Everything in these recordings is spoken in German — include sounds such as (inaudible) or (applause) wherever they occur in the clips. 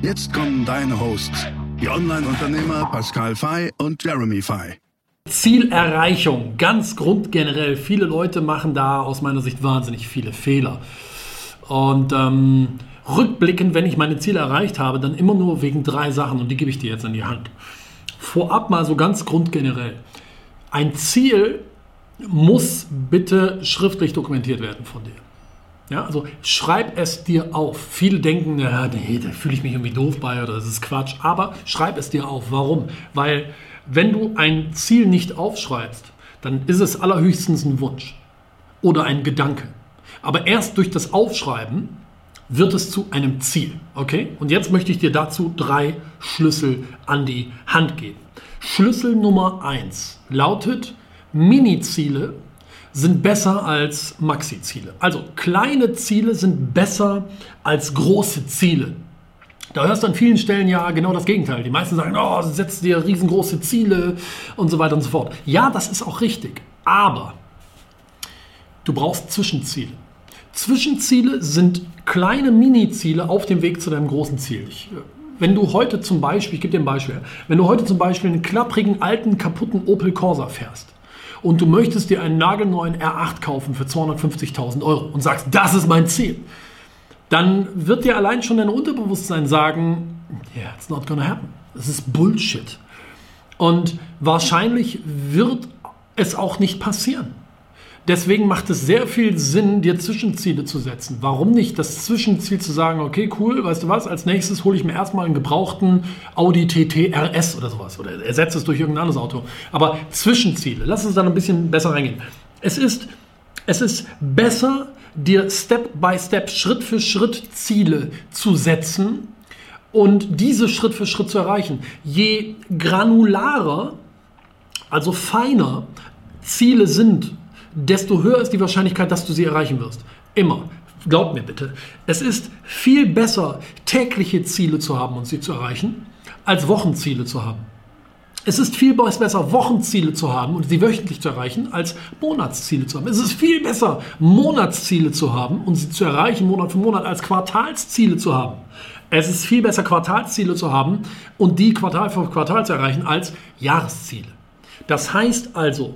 Jetzt kommen deine Hosts, die Online-Unternehmer Pascal Fay und Jeremy Fay. Zielerreichung, ganz grundgenerell. Viele Leute machen da aus meiner Sicht wahnsinnig viele Fehler. Und ähm, rückblickend, wenn ich meine Ziele erreicht habe, dann immer nur wegen drei Sachen und die gebe ich dir jetzt in die Hand. Vorab mal so ganz grundgenerell. Ein Ziel muss bitte schriftlich dokumentiert werden von dir. Ja, also schreib es dir auf. Viele denken, ja, nee, da fühle ich mich irgendwie doof bei oder das ist Quatsch. Aber schreib es dir auf. Warum? Weil wenn du ein Ziel nicht aufschreibst, dann ist es allerhöchstens ein Wunsch oder ein Gedanke. Aber erst durch das Aufschreiben wird es zu einem Ziel. Okay? Und jetzt möchte ich dir dazu drei Schlüssel an die Hand geben. Schlüssel Nummer eins lautet Mini-Ziele sind besser als Maxi-Ziele. Also kleine Ziele sind besser als große Ziele. Da hörst du an vielen Stellen ja genau das Gegenteil. Die meisten sagen, oh, setz dir riesengroße Ziele und so weiter und so fort. Ja, das ist auch richtig. Aber du brauchst Zwischenziele. Zwischenziele sind kleine Mini-Ziele auf dem Weg zu deinem großen Ziel. Ich, wenn du heute zum Beispiel, ich gebe dir ein Beispiel, wenn du heute zum Beispiel einen klapprigen, alten, kaputten Opel Corsa fährst, und du möchtest dir einen nagelneuen R8 kaufen für 250.000 Euro und sagst, das ist mein Ziel, dann wird dir allein schon dein Unterbewusstsein sagen, yeah, it's not gonna happen. Das ist Bullshit. Und wahrscheinlich wird es auch nicht passieren. Deswegen macht es sehr viel Sinn, dir Zwischenziele zu setzen. Warum nicht das Zwischenziel zu sagen, okay, cool, weißt du was, als nächstes hole ich mir erstmal einen gebrauchten Audi TT RS oder sowas oder ersetze es durch irgendein anderes Auto. Aber Zwischenziele, lass uns da ein bisschen besser reingehen. Es ist, es ist besser, dir Step by Step, Schritt für Schritt Ziele zu setzen und diese Schritt für Schritt zu erreichen. Je granularer, also feiner Ziele sind, desto höher ist die Wahrscheinlichkeit, dass du sie erreichen wirst. Immer. Glaub mir bitte. Es ist viel besser, tägliche Ziele zu haben und sie zu erreichen, als Wochenziele zu haben. Es ist viel besser, Wochenziele zu haben und sie wöchentlich zu erreichen, als Monatsziele zu haben. Es ist viel besser, Monatsziele zu haben und sie zu erreichen, Monat für Monat, als Quartalsziele zu haben. Es ist viel besser, Quartalsziele zu haben und die Quartal für Quartal zu erreichen, als Jahresziele. Das heißt also,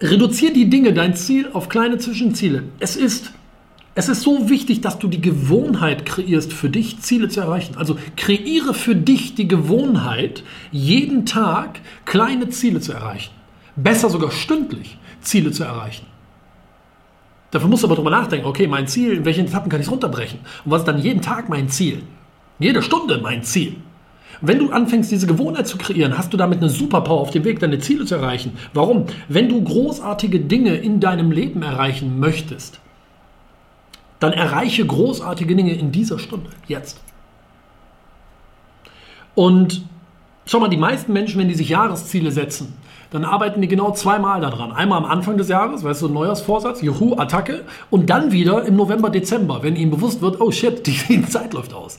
Reduziere die Dinge, dein Ziel, auf kleine Zwischenziele. Es ist, es ist so wichtig, dass du die Gewohnheit kreierst, für dich Ziele zu erreichen. Also kreiere für dich die Gewohnheit, jeden Tag kleine Ziele zu erreichen. Besser sogar stündlich Ziele zu erreichen. Dafür musst du aber drüber nachdenken, okay, mein Ziel, in welchen Etappen kann ich es runterbrechen? Und was ist dann jeden Tag mein Ziel? Jede Stunde mein Ziel. Wenn du anfängst, diese Gewohnheit zu kreieren, hast du damit eine Superpower auf dem Weg, deine Ziele zu erreichen. Warum? Wenn du großartige Dinge in deinem Leben erreichen möchtest, dann erreiche großartige Dinge in dieser Stunde, jetzt. Und schau mal, die meisten Menschen, wenn die sich Jahresziele setzen, dann arbeiten die genau zweimal daran. Einmal am Anfang des Jahres, weißt du, Neujahrsvorsatz, Juhu, Attacke, und dann wieder im November, Dezember, wenn ihnen bewusst wird, oh shit, (laughs) die Zeit läuft aus.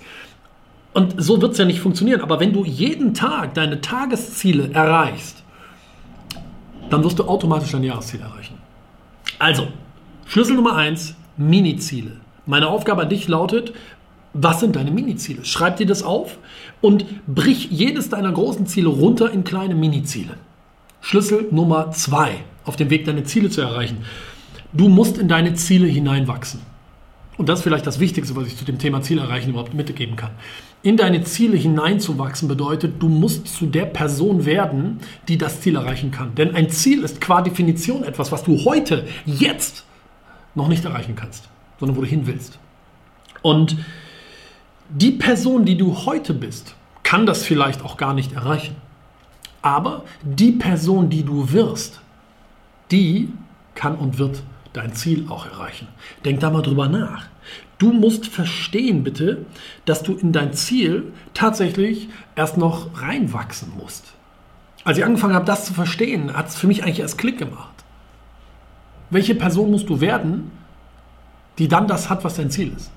Und so wird es ja nicht funktionieren. Aber wenn du jeden Tag deine Tagesziele erreichst, dann wirst du automatisch dein Jahresziel erreichen. Also, Schlüssel Nummer eins: Mini-Ziele. Meine Aufgabe an dich lautet, was sind deine Mini-Ziele? Schreib dir das auf und brich jedes deiner großen Ziele runter in kleine Mini-Ziele. Schlüssel Nummer zwei auf dem Weg, deine Ziele zu erreichen. Du musst in deine Ziele hineinwachsen. Und das ist vielleicht das Wichtigste, was ich zu dem Thema Ziel erreichen überhaupt mitgeben kann in deine Ziele hineinzuwachsen bedeutet, du musst zu der Person werden, die das Ziel erreichen kann. Denn ein Ziel ist qua Definition etwas, was du heute, jetzt noch nicht erreichen kannst, sondern wo du hin willst. Und die Person, die du heute bist, kann das vielleicht auch gar nicht erreichen. Aber die Person, die du wirst, die kann und wird dein Ziel auch erreichen. Denk da mal drüber nach. Du musst verstehen, bitte, dass du in dein Ziel tatsächlich erst noch reinwachsen musst. Als ich angefangen habe, das zu verstehen, hat es für mich eigentlich erst Klick gemacht. Welche Person musst du werden, die dann das hat, was dein Ziel ist?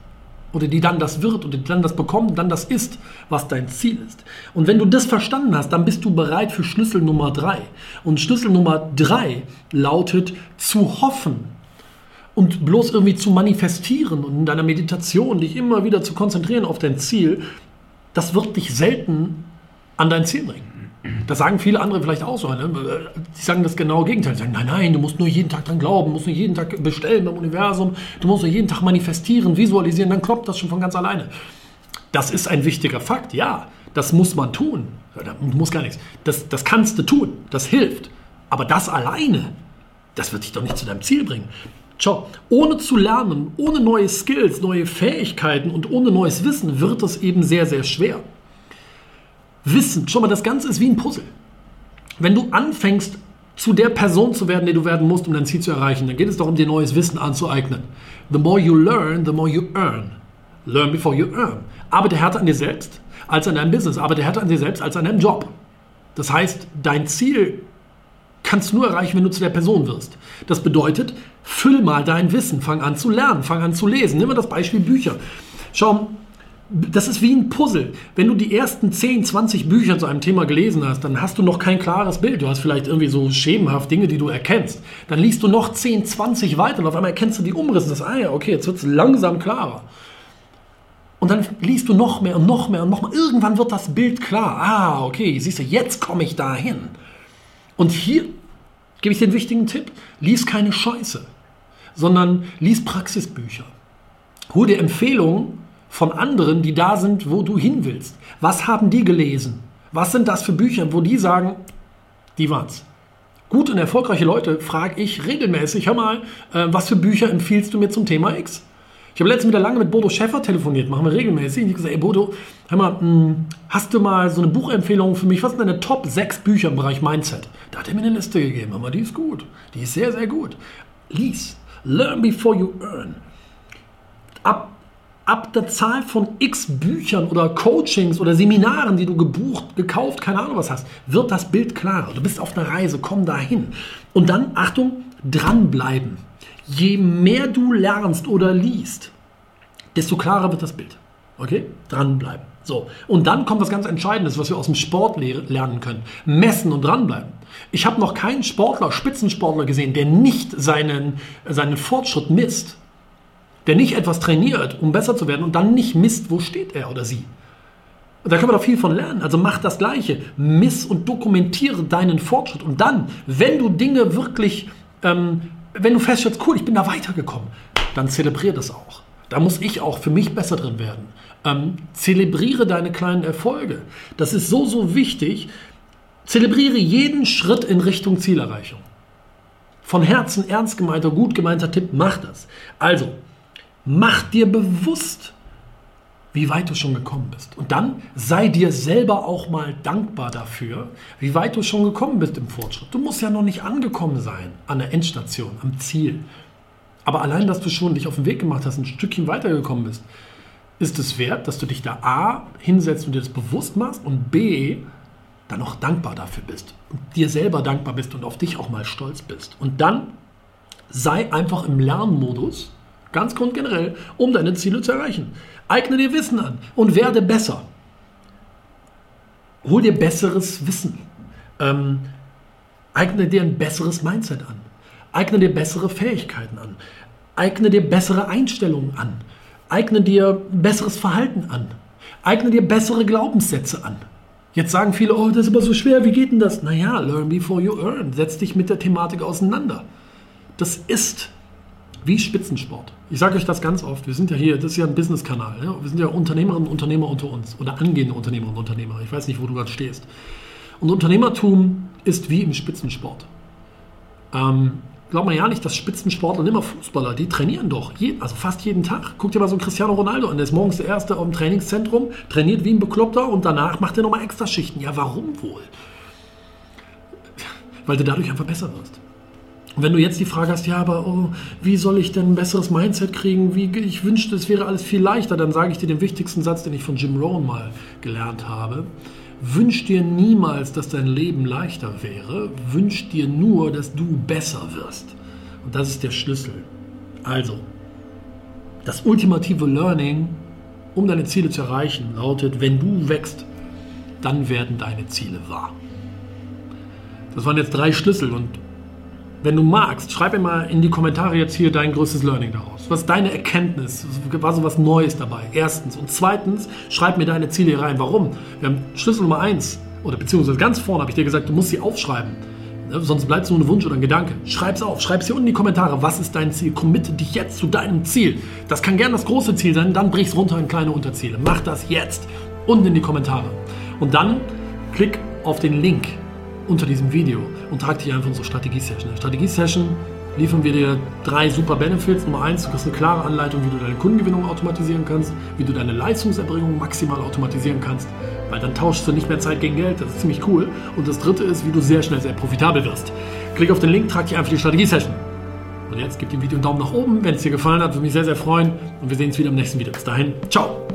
Oder die dann das wird oder die dann das bekommt, dann das ist, was dein Ziel ist. Und wenn du das verstanden hast, dann bist du bereit für Schlüssel Nummer drei. Und Schlüssel Nummer drei lautet zu hoffen und bloß irgendwie zu manifestieren und in deiner Meditation dich immer wieder zu konzentrieren auf dein Ziel, das wird dich selten an dein Ziel bringen. Das sagen viele andere vielleicht auch so. Ne? Die sagen das genaue Gegenteil. Die sagen, nein, nein, du musst nur jeden Tag dran glauben, musst nur jeden Tag bestellen beim Universum, du musst nur jeden Tag manifestieren, visualisieren, dann klappt das schon von ganz alleine. Das ist ein wichtiger Fakt, ja. Das muss man tun. Du musst gar nichts. Das, das kannst du tun. Das hilft. Aber das alleine, das wird dich doch nicht zu deinem Ziel bringen. Schau, ohne zu lernen, ohne neue Skills, neue Fähigkeiten und ohne neues Wissen wird es eben sehr, sehr schwer. Wissen, schau mal, das Ganze ist wie ein Puzzle. Wenn du anfängst, zu der Person zu werden, die du werden musst, um dein Ziel zu erreichen, dann geht es darum, dir neues Wissen anzueignen. The more you learn, the more you earn. Learn before you earn. Arbeite härter an dir selbst als an deinem Business. Arbeite härter an dir selbst als an deinem Job. Das heißt, dein Ziel kannst du nur erreichen, wenn du zu der Person wirst. Das bedeutet, füll mal dein Wissen, fang an zu lernen, fang an zu lesen. Nimm mal das Beispiel Bücher. Schau, das ist wie ein Puzzle. Wenn du die ersten 10, 20 Bücher zu einem Thema gelesen hast, dann hast du noch kein klares Bild. Du hast vielleicht irgendwie so schemenhaft Dinge, die du erkennst. Dann liest du noch 10, 20 weiter und auf einmal erkennst du die Umrisse. Das, ah ja, okay, jetzt wird es langsam klarer. Und dann liest du noch mehr und noch mehr und noch mehr. Irgendwann wird das Bild klar. Ah, okay, siehst du, jetzt komme ich dahin. Und hier gebe ich den wichtigen Tipp. Lies keine Scheiße, sondern lies Praxisbücher. Hol dir Empfehlungen von anderen, die da sind, wo du hin willst. Was haben die gelesen? Was sind das für Bücher, wo die sagen, die waren's? Gut und erfolgreiche Leute frage ich regelmäßig, hör mal, äh, was für Bücher empfiehlst du mir zum Thema X? Ich habe letztens wieder lange mit Bodo Schäffer telefoniert, machen wir regelmäßig. Ich habe gesagt, ey Bodo, hör mal, mh, hm, hast du mal so eine Buchempfehlung für mich? Was sind deine Top 6 Bücher im Bereich Mindset? Da hat er mir eine Liste gegeben, aber die ist gut. Die ist sehr, sehr gut. Lies. Learn before you earn. Ab ab der Zahl von x Büchern oder Coachings oder Seminaren, die du gebucht, gekauft, keine Ahnung was hast, wird das Bild klarer. Du bist auf einer Reise, komm dahin. Und dann, Achtung, dranbleiben. Je mehr du lernst oder liest, desto klarer wird das Bild. Okay? Dranbleiben. So. Und dann kommt was ganz Entscheidendes, was wir aus dem Sport lernen können. Messen und dranbleiben. Ich habe noch keinen Sportler, Spitzensportler gesehen, der nicht seinen, seinen Fortschritt misst der nicht etwas trainiert, um besser zu werden und dann nicht misst, wo steht er oder sie. Da kann man doch viel von lernen. Also mach das Gleiche. Miss und dokumentiere deinen Fortschritt. Und dann, wenn du Dinge wirklich, ähm, wenn du feststellst, cool, ich bin da weitergekommen, dann zelebriere das auch. Da muss ich auch für mich besser drin werden. Ähm, zelebriere deine kleinen Erfolge. Das ist so, so wichtig. Zelebriere jeden Schritt in Richtung Zielerreichung. Von Herzen ernst gemeinter, gut gemeinter Tipp, mach das. Also, Mach dir bewusst, wie weit du schon gekommen bist. Und dann sei dir selber auch mal dankbar dafür, wie weit du schon gekommen bist im Fortschritt. Du musst ja noch nicht angekommen sein an der Endstation, am Ziel. Aber allein, dass du schon dich auf den Weg gemacht hast, ein Stückchen weitergekommen bist, ist es wert, dass du dich da A hinsetzt und dir das bewusst machst und B dann auch dankbar dafür bist und dir selber dankbar bist und auf dich auch mal stolz bist. Und dann sei einfach im Lernmodus Ganz grundgenerell, um deine Ziele zu erreichen. Eigne dir Wissen an und werde besser. Hol dir besseres Wissen. Ähm, eigne dir ein besseres Mindset an. Eigne dir bessere Fähigkeiten an. Eigne dir bessere Einstellungen an. Eigne dir besseres Verhalten an. Eigne dir bessere Glaubenssätze an. Jetzt sagen viele, oh, das ist aber so schwer, wie geht denn das? Naja, learn before you earn. Setz dich mit der Thematik auseinander. Das ist wie Spitzensport. Ich sage euch das ganz oft. Wir sind ja hier, das ist ja ein Business-Kanal. Ja? Wir sind ja Unternehmerinnen und Unternehmer unter uns oder angehende Unternehmerinnen und Unternehmer. Ich weiß nicht, wo du gerade stehst. Und Unternehmertum ist wie im Spitzensport. Ähm, Glaubt man ja nicht, dass Spitzensportler und immer Fußballer, die trainieren doch, je, also fast jeden Tag. Guckt dir mal so einen Cristiano Ronaldo an, der ist morgens der Erste im Trainingszentrum, trainiert wie ein Bekloppter und danach macht er nochmal extra Schichten. Ja, warum wohl? Weil du dadurch einfach besser wirst. wenn du jetzt die Frage hast, ja, aber oh, wie soll ich denn ein besseres Mindset kriegen? Wie, ich wünschte, es wäre alles viel leichter, dann sage ich dir den wichtigsten Satz, den ich von Jim Rohn mal gelernt habe. Wünsch dir niemals, dass dein Leben leichter wäre. Wünsch dir nur, dass du besser wirst. Und das ist der Schlüssel. Also, das ultimative Learning, um deine Ziele zu erreichen, lautet, wenn du wächst, dann werden deine Ziele wahr. Das waren jetzt drei Schlüssel und wenn du magst, schreib mir mal in die Kommentare jetzt hier dein größtes Learning daraus. Was deine Erkenntnis? War so was Neues dabei? Erstens. Und zweitens, schreib mir deine Ziele hier rein. Warum? Wir haben Schlüssel Nummer eins, oder beziehungsweise ganz vorne habe ich dir gesagt, du musst sie aufschreiben. Ne, sonst bleibt es nur ein Wunsch oder ein Gedanke. Schreib es auf, schreib es hier unten in die Kommentare. Was ist dein Ziel? Committe dich jetzt zu deinem Ziel. Das kann gern das große Ziel sein, dann brich es runter in kleine Unterziele. Mach das jetzt. Unten in die Kommentare. Und dann klick auf den Link unter diesem Video und trag dich einfach in unsere Strategie-Session. In der Strategie-Session liefern wir dir drei super Benefits. Nummer eins, du kriegst eine klare Anleitung, wie du deine Kundengewinnung automatisieren kannst, wie du deine Leistungserbringung maximal automatisieren kannst, weil dann tauschst du nicht mehr Zeit gegen Geld. Das ist ziemlich cool. Und das dritte ist, wie du sehr schnell sehr profitabel wirst. Klick auf den Link, trag dich einfach die Strategie-Session. Und jetzt gib dem Video einen Daumen nach oben, wenn es dir gefallen hat. Würde mich sehr, sehr freuen. Und wir sehen uns wieder im nächsten Video. Bis dahin, ciao,